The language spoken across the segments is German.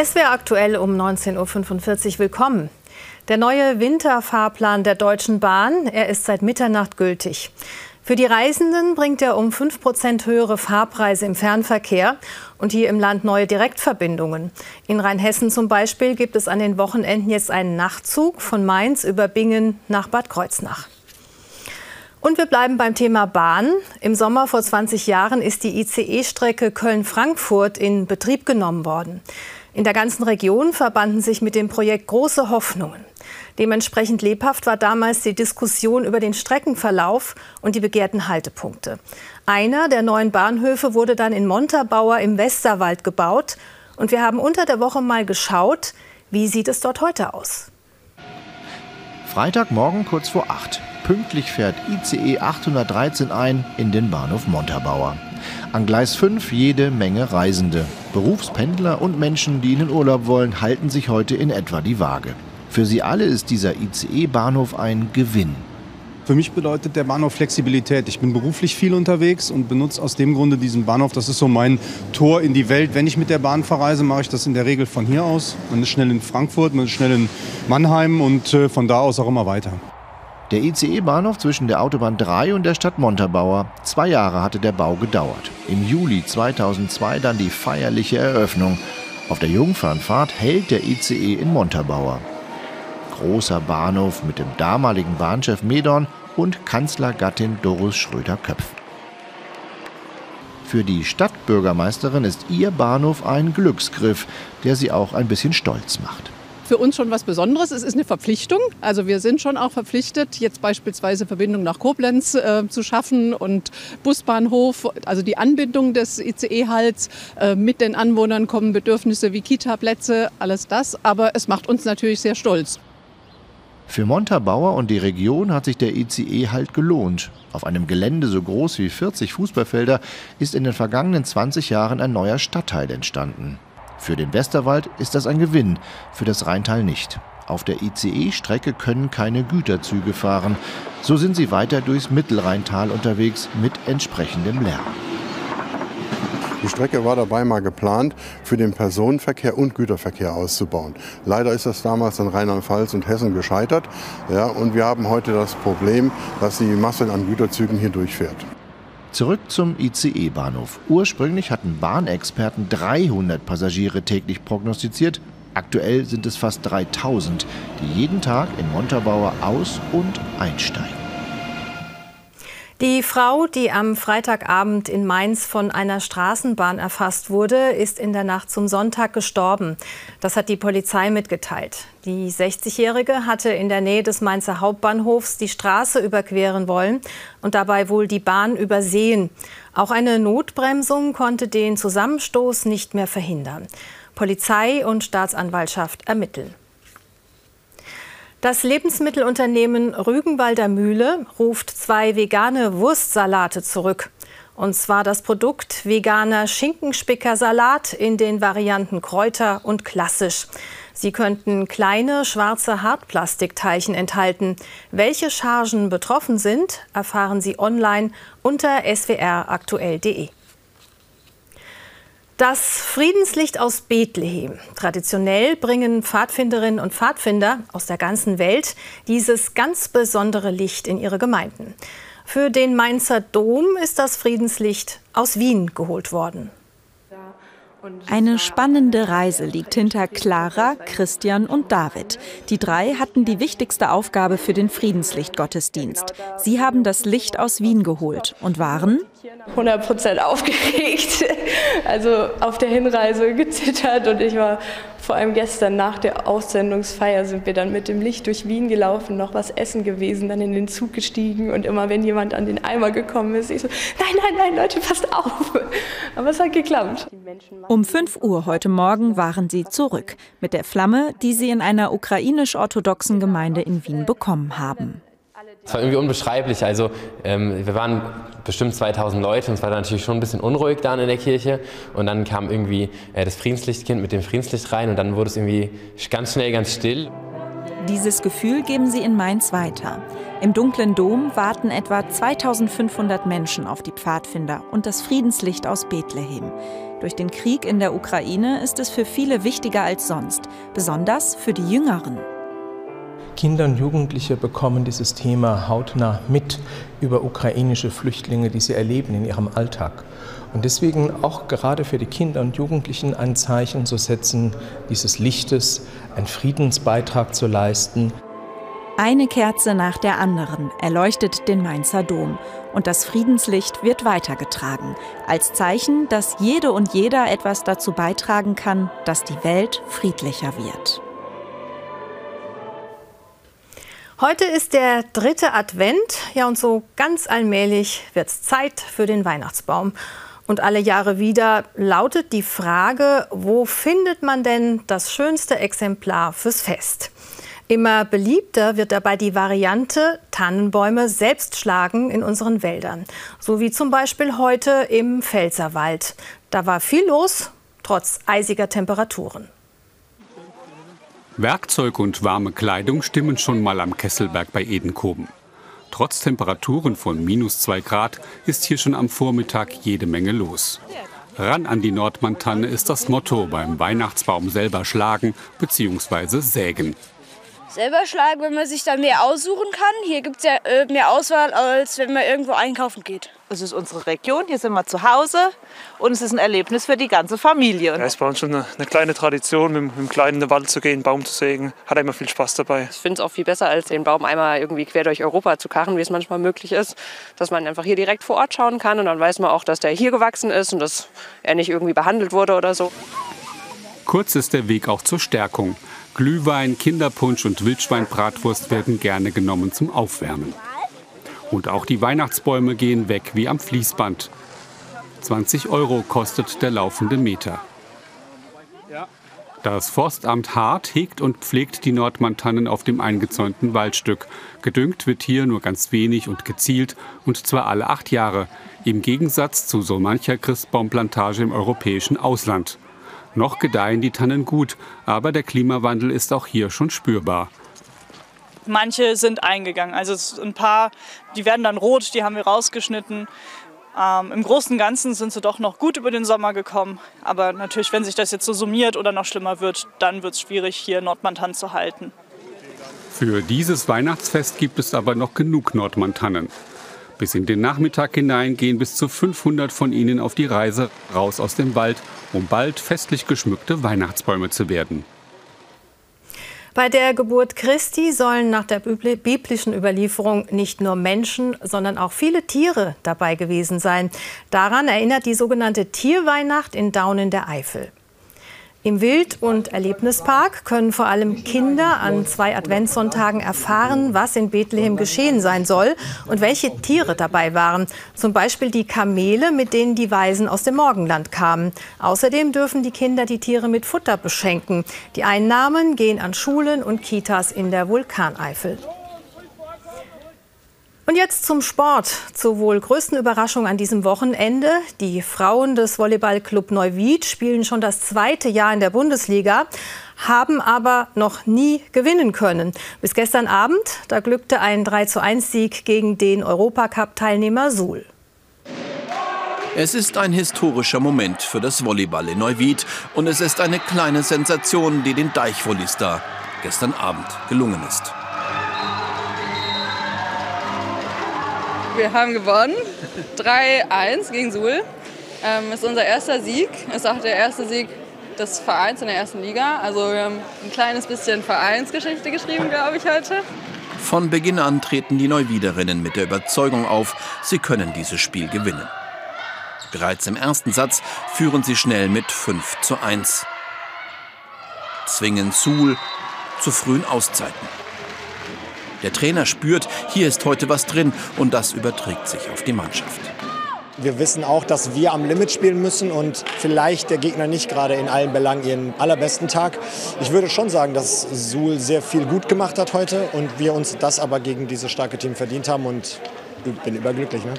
Es wäre aktuell um 19.45 Uhr willkommen. Der neue Winterfahrplan der Deutschen Bahn, er ist seit Mitternacht gültig. Für die Reisenden bringt er um 5 Prozent höhere Fahrpreise im Fernverkehr und hier im Land neue Direktverbindungen. In Rheinhessen zum Beispiel gibt es an den Wochenenden jetzt einen Nachtzug von Mainz über Bingen nach Bad Kreuznach. Und wir bleiben beim Thema Bahn. Im Sommer vor 20 Jahren ist die ICE-Strecke Köln-Frankfurt in Betrieb genommen worden. In der ganzen Region verbanden sich mit dem Projekt große Hoffnungen. Dementsprechend lebhaft war damals die Diskussion über den Streckenverlauf und die begehrten Haltepunkte. Einer der neuen Bahnhöfe wurde dann in Montabaur im Westerwald gebaut. Und wir haben unter der Woche mal geschaut, wie sieht es dort heute aus. Freitagmorgen kurz vor acht. Pünktlich fährt ICE 813 ein in den Bahnhof Montabaur. An Gleis 5 jede Menge Reisende. Berufspendler und Menschen, die in den Urlaub wollen, halten sich heute in etwa die Waage. Für sie alle ist dieser ICE-Bahnhof ein Gewinn. Für mich bedeutet der Bahnhof Flexibilität. Ich bin beruflich viel unterwegs und benutze aus dem Grunde diesen Bahnhof. Das ist so mein Tor in die Welt. Wenn ich mit der Bahn verreise, mache ich das in der Regel von hier aus. Man ist schnell in Frankfurt, man ist schnell in Mannheim und äh, von da aus auch immer weiter. Der ICE-Bahnhof zwischen der Autobahn 3 und der Stadt Montabaur. Zwei Jahre hatte der Bau gedauert. Im Juli 2002 dann die feierliche Eröffnung. Auf der Jungfernfahrt hält der ICE in Montabaur großer Bahnhof mit dem damaligen Bahnchef Medorn und Kanzlergattin Doris Schröder-Köpf. Für die Stadtbürgermeisterin ist ihr Bahnhof ein Glücksgriff, der sie auch ein bisschen stolz macht für uns schon was Besonderes. Es ist eine Verpflichtung. Also wir sind schon auch verpflichtet, jetzt beispielsweise Verbindung nach Koblenz äh, zu schaffen und Busbahnhof, also die Anbindung des ICE-Halts. Äh, mit den Anwohnern kommen Bedürfnisse wie Kita-Plätze, alles das. Aber es macht uns natürlich sehr stolz. Für Montabaur und die Region hat sich der ICE halt gelohnt. Auf einem Gelände so groß wie 40 Fußballfelder ist in den vergangenen 20 Jahren ein neuer Stadtteil entstanden. Für den Westerwald ist das ein Gewinn, für das Rheintal nicht. Auf der ICE-Strecke können keine Güterzüge fahren. So sind sie weiter durchs Mittelrheintal unterwegs mit entsprechendem Lärm. Die Strecke war dabei mal geplant, für den Personenverkehr und Güterverkehr auszubauen. Leider ist das damals in Rheinland-Pfalz und Hessen gescheitert. Ja, und wir haben heute das Problem, dass die Masse an Güterzügen hier durchfährt. Zurück zum ICE-Bahnhof. Ursprünglich hatten Bahnexperten 300 Passagiere täglich prognostiziert. Aktuell sind es fast 3000, die jeden Tag in Montabaur aus- und einsteigen. Die Frau, die am Freitagabend in Mainz von einer Straßenbahn erfasst wurde, ist in der Nacht zum Sonntag gestorben. Das hat die Polizei mitgeteilt. Die 60-Jährige hatte in der Nähe des Mainzer Hauptbahnhofs die Straße überqueren wollen und dabei wohl die Bahn übersehen. Auch eine Notbremsung konnte den Zusammenstoß nicht mehr verhindern. Polizei und Staatsanwaltschaft ermitteln. Das Lebensmittelunternehmen Rügenwalder Mühle ruft zwei vegane Wurstsalate zurück. Und zwar das Produkt veganer Schinkenspickersalat in den Varianten Kräuter und klassisch. Sie könnten kleine schwarze Hartplastikteilchen enthalten. Welche Chargen betroffen sind, erfahren Sie online unter swraktuell.de. Das Friedenslicht aus Bethlehem. Traditionell bringen Pfadfinderinnen und Pfadfinder aus der ganzen Welt dieses ganz besondere Licht in ihre Gemeinden. Für den Mainzer Dom ist das Friedenslicht aus Wien geholt worden. Eine spannende Reise liegt hinter Clara, Christian und David. Die drei hatten die wichtigste Aufgabe für den Friedenslichtgottesdienst. Sie haben das Licht aus Wien geholt und waren 100 Prozent aufgeregt. Also auf der Hinreise gezittert und ich war vor allem gestern nach der Aussendungsfeier sind wir dann mit dem Licht durch Wien gelaufen, noch was essen gewesen, dann in den Zug gestiegen und immer wenn jemand an den Eimer gekommen ist, ich so, nein, nein, nein, Leute, passt auf. Aber es hat geklappt. Um 5 Uhr heute Morgen waren sie zurück mit der Flamme, die sie in einer ukrainisch-orthodoxen Gemeinde in Wien bekommen haben. Es war irgendwie unbeschreiblich. Also ähm, wir waren bestimmt 2000 Leute und es war natürlich schon ein bisschen unruhig da in der Kirche. Und dann kam irgendwie äh, das Friedenslichtkind mit dem Friedenslicht rein und dann wurde es irgendwie ganz schnell ganz still. Dieses Gefühl geben sie in Mainz weiter. Im dunklen Dom warten etwa 2500 Menschen auf die Pfadfinder und das Friedenslicht aus Bethlehem. Durch den Krieg in der Ukraine ist es für viele wichtiger als sonst, besonders für die Jüngeren. Kinder und Jugendliche bekommen dieses Thema hautnah mit über ukrainische Flüchtlinge, die sie erleben in ihrem Alltag. Und deswegen auch gerade für die Kinder und Jugendlichen ein Zeichen zu setzen, dieses Lichtes, einen Friedensbeitrag zu leisten. Eine Kerze nach der anderen erleuchtet den Mainzer Dom und das Friedenslicht wird weitergetragen, als Zeichen, dass jede und jeder etwas dazu beitragen kann, dass die Welt friedlicher wird. Heute ist der dritte Advent, ja und so ganz allmählich wird es Zeit für den Weihnachtsbaum. Und alle Jahre wieder lautet die Frage, wo findet man denn das schönste Exemplar fürs Fest? Immer beliebter wird dabei die Variante Tannenbäume selbst schlagen in unseren Wäldern. So wie zum Beispiel heute im Pfälzerwald. Da war viel los, trotz eisiger Temperaturen. Werkzeug und warme Kleidung stimmen schon mal am Kesselberg bei Edenkoben. Trotz Temperaturen von minus zwei Grad ist hier schon am Vormittag jede Menge los. Ran an die Nordmantanne ist das Motto beim Weihnachtsbaum selber schlagen bzw. sägen selber schlagen, wenn man sich dann mehr aussuchen kann. Hier gibt es ja äh, mehr Auswahl, als wenn man irgendwo einkaufen geht. Es ist unsere Region, hier sind wir zu Hause und es ist ein Erlebnis für die ganze Familie. Ja, es ist bei uns schon eine, eine kleine Tradition, mit, mit dem Kleinen in den Wald zu gehen, einen Baum zu sägen. Hat immer viel Spaß dabei. Ich finde es auch viel besser, als den Baum einmal irgendwie quer durch Europa zu karren, wie es manchmal möglich ist. Dass man einfach hier direkt vor Ort schauen kann und dann weiß man auch, dass der hier gewachsen ist und dass er nicht irgendwie behandelt wurde oder so. Kurz ist der Weg auch zur Stärkung. Glühwein, Kinderpunsch und Wildschweinbratwurst werden gerne genommen zum Aufwärmen. Und auch die Weihnachtsbäume gehen weg wie am Fließband. 20 Euro kostet der laufende Meter. Das Forstamt Hart hegt und pflegt die Nordmantannen auf dem eingezäunten Waldstück. Gedüngt wird hier nur ganz wenig und gezielt, und zwar alle acht Jahre, im Gegensatz zu so mancher Christbaumplantage im europäischen Ausland. Noch gedeihen die Tannen gut, aber der Klimawandel ist auch hier schon spürbar. Manche sind eingegangen. Also ein paar, die werden dann rot, die haben wir rausgeschnitten. Ähm, Im Großen und Ganzen sind sie doch noch gut über den Sommer gekommen. Aber natürlich, wenn sich das jetzt so summiert oder noch schlimmer wird, dann wird es schwierig, hier Nordmantan zu halten. Für dieses Weihnachtsfest gibt es aber noch genug Nordmantannen. Bis in den Nachmittag hinein gehen bis zu 500 von ihnen auf die Reise raus aus dem Wald, um bald festlich geschmückte Weihnachtsbäume zu werden. Bei der Geburt Christi sollen nach der biblischen Überlieferung nicht nur Menschen, sondern auch viele Tiere dabei gewesen sein. Daran erinnert die sogenannte Tierweihnacht in Daun in der Eifel. Im Wild- und Erlebnispark können vor allem Kinder an zwei Adventssonntagen erfahren, was in Bethlehem geschehen sein soll und welche Tiere dabei waren. Zum Beispiel die Kamele, mit denen die Weisen aus dem Morgenland kamen. Außerdem dürfen die Kinder die Tiere mit Futter beschenken. Die Einnahmen gehen an Schulen und Kitas in der Vulkaneifel. Und jetzt zum Sport. Zur wohl größten Überraschung an diesem Wochenende. Die Frauen des Volleyballclub Neuwied spielen schon das zweite Jahr in der Bundesliga, haben aber noch nie gewinnen können. Bis gestern Abend, da glückte ein 31 Sieg gegen den Europacup-Teilnehmer Suhl. Es ist ein historischer Moment für das Volleyball in Neuwied und es ist eine kleine Sensation, die den Deichvolleystar gestern Abend gelungen ist. Wir haben gewonnen. 3-1 gegen Suhl. Ähm, ist unser erster Sieg. Ist auch der erste Sieg des Vereins in der ersten Liga. Also wir haben ein kleines bisschen Vereinsgeschichte geschrieben, glaube ich, heute. Von Beginn an treten die Neuwiederinnen mit der Überzeugung auf, sie können dieses Spiel gewinnen. Bereits im ersten Satz führen sie schnell mit 5 zu 1. Zwingen Suhl zu frühen Auszeiten. Der Trainer spürt, hier ist heute was drin und das überträgt sich auf die Mannschaft. Wir wissen auch, dass wir am Limit spielen müssen und vielleicht der Gegner nicht gerade in allen Belangen ihren allerbesten Tag. Ich würde schon sagen, dass Suhl sehr viel gut gemacht hat heute und wir uns das aber gegen dieses starke Team verdient haben und ich bin überglücklich. Ne?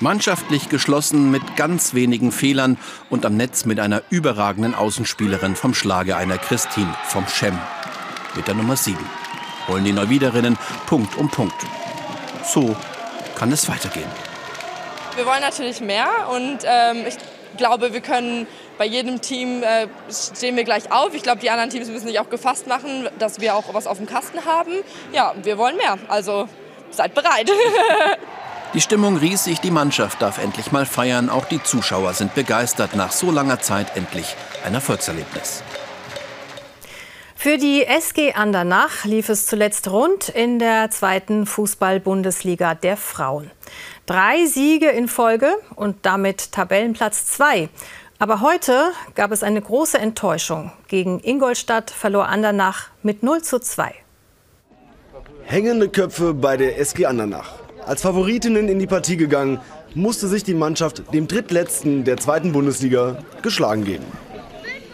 Mannschaftlich geschlossen mit ganz wenigen Fehlern und am Netz mit einer überragenden Außenspielerin vom Schlage einer Christine vom Schem. mit der Nummer 7. Holen die Neuwiederinnen Punkt um Punkt. So kann es weitergehen. Wir wollen natürlich mehr und ähm, ich glaube, wir können bei jedem Team äh, stehen wir gleich auf. Ich glaube, die anderen Teams müssen sich auch gefasst machen, dass wir auch was auf dem Kasten haben. Ja, wir wollen mehr. Also seid bereit. Die Stimmung riesig, die Mannschaft darf endlich mal feiern. Auch die Zuschauer sind begeistert. Nach so langer Zeit endlich ein Erfolgserlebnis. Für die SG Andernach lief es zuletzt rund in der zweiten Fußball-Bundesliga der Frauen. Drei Siege in Folge und damit Tabellenplatz zwei. Aber heute gab es eine große Enttäuschung. Gegen Ingolstadt verlor Andernach mit 0 zu 2. Hängende Köpfe bei der SG Andernach. Als Favoritinnen in die Partie gegangen, musste sich die Mannschaft dem drittletzten der zweiten Bundesliga geschlagen geben.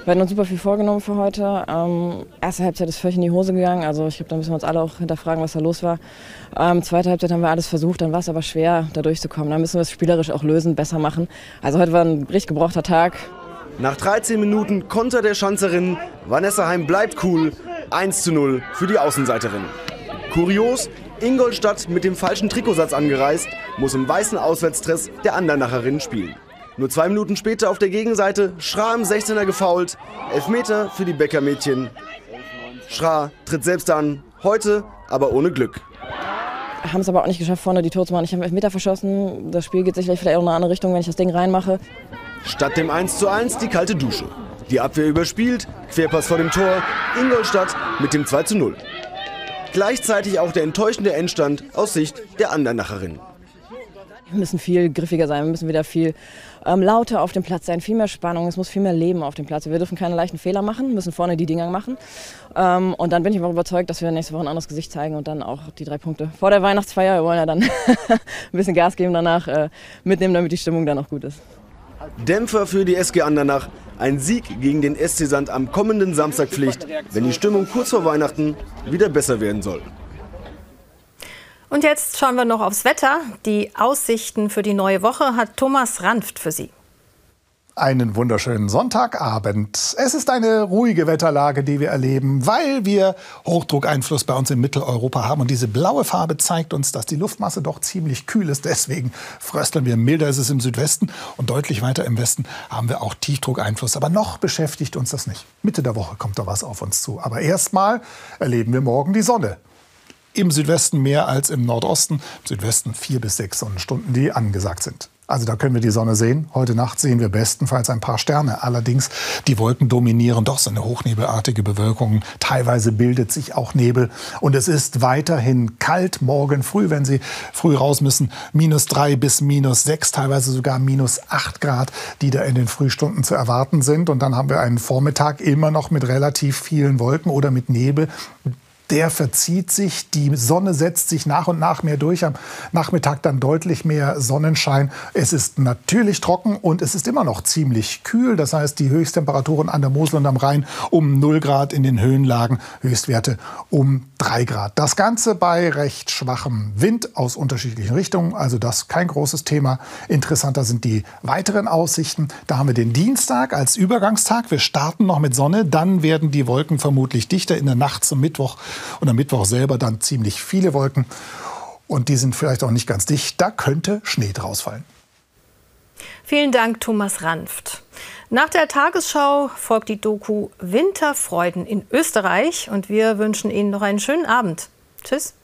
Wir hatten uns super viel vorgenommen für heute. Ähm, erste Halbzeit ist völlig in die Hose gegangen. Also ich glaube, da müssen wir uns alle auch hinterfragen, was da los war. Ähm, zweite Halbzeit haben wir alles versucht, dann war es aber schwer, da durchzukommen. Da müssen wir es spielerisch auch lösen, besser machen. Also heute war ein richtig gebrauchter Tag. Nach 13 Minuten Konter der Schanzerin. Vanessa Heim bleibt cool. 1 zu 0 für die Außenseiterin. Kurios, Ingolstadt mit dem falschen Trikotsatz angereist, muss im weißen Auswärtstress der Andernacherinnen spielen. Nur zwei Minuten später auf der Gegenseite Schra im 16er gefault. Elfmeter für die Bäckermädchen. Schra tritt selbst an, heute aber ohne Glück. Haben es aber auch nicht geschafft, vorne die Tore zu machen. Ich habe Elfmeter verschossen. Das Spiel geht sicherlich vielleicht auch in eine andere Richtung, wenn ich das Ding reinmache. Statt dem 1 zu 1 die kalte Dusche. Die Abwehr überspielt, Querpass vor dem Tor, Ingolstadt mit dem 2 zu 0. Gleichzeitig auch der enttäuschende Endstand aus Sicht der Andernacherinnen. Wir müssen viel griffiger sein, wir müssen wieder viel ähm, lauter auf dem Platz sein, viel mehr Spannung, es muss viel mehr Leben auf dem Platz. Wir dürfen keine leichten Fehler machen, müssen vorne die Dinger machen. Ähm, und dann bin ich auch überzeugt, dass wir nächste Woche ein anderes Gesicht zeigen und dann auch die drei Punkte vor der Weihnachtsfeier. Wir wollen ja dann ein bisschen Gas geben danach, äh, mitnehmen, damit die Stimmung dann auch gut ist. Dämpfer für die SG Andernach. Ein Sieg gegen den SC Sand am kommenden Samstag Pflicht, wenn die Stimmung kurz vor Weihnachten wieder besser werden soll. Und jetzt schauen wir noch aufs Wetter. Die Aussichten für die neue Woche hat Thomas Ranft für Sie. Einen wunderschönen Sonntagabend. Es ist eine ruhige Wetterlage, die wir erleben, weil wir Hochdruckeinfluss bei uns in Mitteleuropa haben. Und diese blaue Farbe zeigt uns, dass die Luftmasse doch ziemlich kühl ist. Deswegen frösteln wir. Milder ist es im Südwesten und deutlich weiter im Westen haben wir auch Tiefdruckeinfluss. Aber noch beschäftigt uns das nicht. Mitte der Woche kommt da was auf uns zu. Aber erstmal erleben wir morgen die Sonne. Im Südwesten mehr als im Nordosten. Im Südwesten vier bis sechs Sonnenstunden, die angesagt sind. Also da können wir die Sonne sehen. Heute Nacht sehen wir bestenfalls ein paar Sterne. Allerdings die Wolken dominieren doch so eine hochnebelartige Bewölkung. Teilweise bildet sich auch Nebel. Und es ist weiterhin kalt morgen früh, wenn Sie früh raus müssen. Minus drei bis minus sechs, teilweise sogar minus acht Grad, die da in den Frühstunden zu erwarten sind. Und dann haben wir einen Vormittag immer noch mit relativ vielen Wolken oder mit Nebel der verzieht sich, die Sonne setzt sich nach und nach mehr durch, am Nachmittag dann deutlich mehr Sonnenschein. Es ist natürlich trocken und es ist immer noch ziemlich kühl. Das heißt, die Höchsttemperaturen an der Mosel und am Rhein um 0 Grad in den Höhenlagen, Höchstwerte um 3 Grad. Das Ganze bei recht schwachem Wind aus unterschiedlichen Richtungen, also das kein großes Thema. Interessanter sind die weiteren Aussichten. Da haben wir den Dienstag als Übergangstag. Wir starten noch mit Sonne, dann werden die Wolken vermutlich dichter in der Nacht zum Mittwoch und am Mittwoch selber dann ziemlich viele Wolken. Und die sind vielleicht auch nicht ganz dicht. Da könnte Schnee draus fallen. Vielen Dank, Thomas Ranft. Nach der Tagesschau folgt die Doku Winterfreuden in Österreich und wir wünschen Ihnen noch einen schönen Abend. Tschüss.